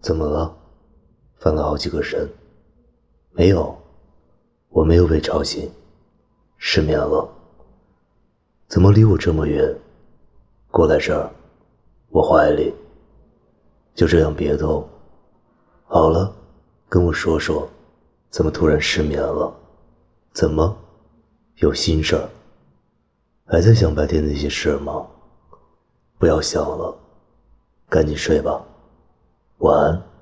怎么了？翻了好几个身。没有，我没有被吵醒，失眠了。怎么离我这么远？过来这儿，我怀里。就这样别动。好了，跟我说说，怎么突然失眠了？怎么，有心事儿？还在想白天那些事吗？不要想了，赶紧睡吧，晚安。